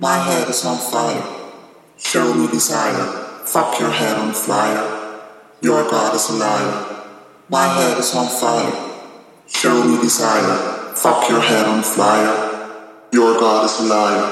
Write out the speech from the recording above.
My head is on fire. Show me desire. Fuck your head on fire. Your God is a liar. My head is on fire. Show me desire. Fuck your head on fire. Your God is a liar.